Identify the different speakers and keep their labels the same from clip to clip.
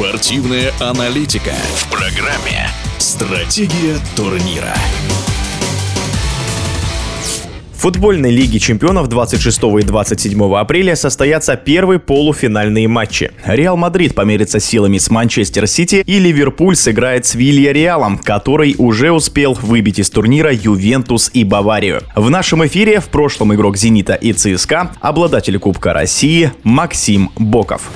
Speaker 1: Спортивная аналитика в программе «Стратегия турнира».
Speaker 2: В футбольной Лиге чемпионов 26 и 27 апреля состоятся первые полуфинальные матчи. Реал Мадрид померится силами с Манчестер Сити и Ливерпуль сыграет с Вильярреалом, который уже успел выбить из турнира Ювентус и Баварию. В нашем эфире в прошлом игрок «Зенита» и ЦСКА обладатель Кубка России Максим Боков.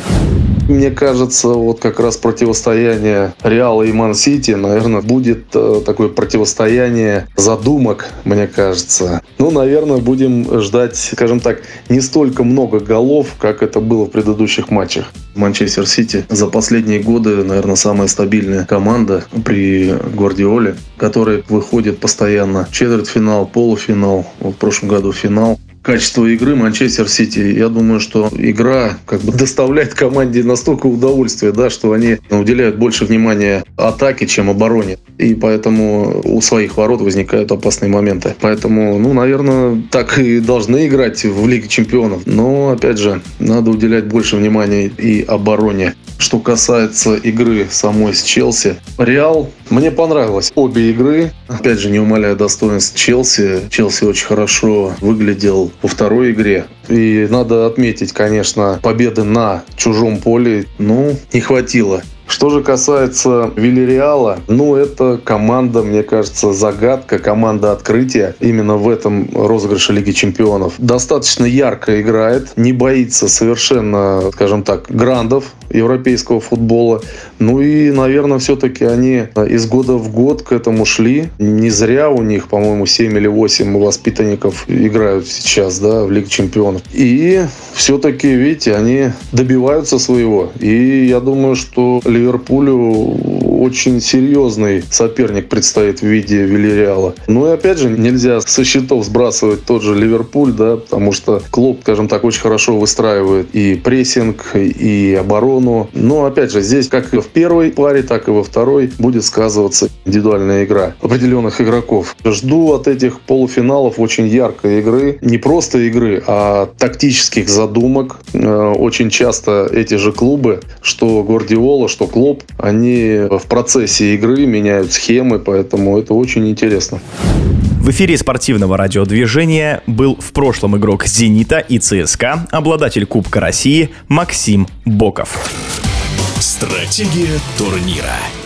Speaker 3: Мне кажется, вот как раз противостояние Реала и Ман-Сити, наверное, будет э, такое противостояние задумок, мне кажется. Ну, наверное, будем ждать, скажем так, не столько много голов, как это было в предыдущих матчах. Манчестер Сити за последние годы, наверное, самая стабильная команда при Гвардиоле, которая выходит постоянно. Четвертьфинал, полуфинал, в прошлом году финал качество игры Манчестер Сити. Я думаю, что игра как бы доставляет команде настолько удовольствия, да, что они уделяют больше внимания атаке, чем обороне. И поэтому у своих ворот возникают опасные моменты. Поэтому, ну, наверное, так и должны играть в Лиге Чемпионов. Но, опять же, надо уделять больше внимания и обороне. Что касается игры самой с Челси, Реал мне понравилось обе игры. Опять же, не умаляя достоинств Челси. Челси очень хорошо выглядел во второй игре. И надо отметить, конечно, победы на чужом поле, ну, не хватило. Что же касается Вильяреала, ну, это команда, мне кажется, загадка, команда открытия именно в этом розыгрыше Лиги Чемпионов. Достаточно ярко играет, не боится совершенно, скажем так, грандов европейского футбола. Ну и, наверное, все-таки они из года в год к этому шли. Не зря у них, по-моему, 7 или 8 воспитанников играют сейчас да, в Лиге Чемпионов. И все-таки, видите, они добиваются своего. И я думаю, что Ливерпулю очень серьезный соперник предстоит в виде Вильяреала. Ну и опять же, нельзя со счетов сбрасывать тот же Ливерпуль, да, потому что Клоп, скажем так, очень хорошо выстраивает и прессинг, и оборону. Но опять же, здесь как в первой паре, так и во второй будет сказываться индивидуальная игра определенных игроков. Жду от этих полуфиналов очень яркой игры. Не просто игры, а тактических задумок. Э, очень часто эти же клубы, что Гвардиола, что Клоп, они в процессе игры меняют схемы, поэтому это очень интересно.
Speaker 2: В эфире спортивного радиодвижения был в прошлом игрок «Зенита» и ЦСКА, обладатель Кубка России Максим Боков.
Speaker 1: Стратегия турнира.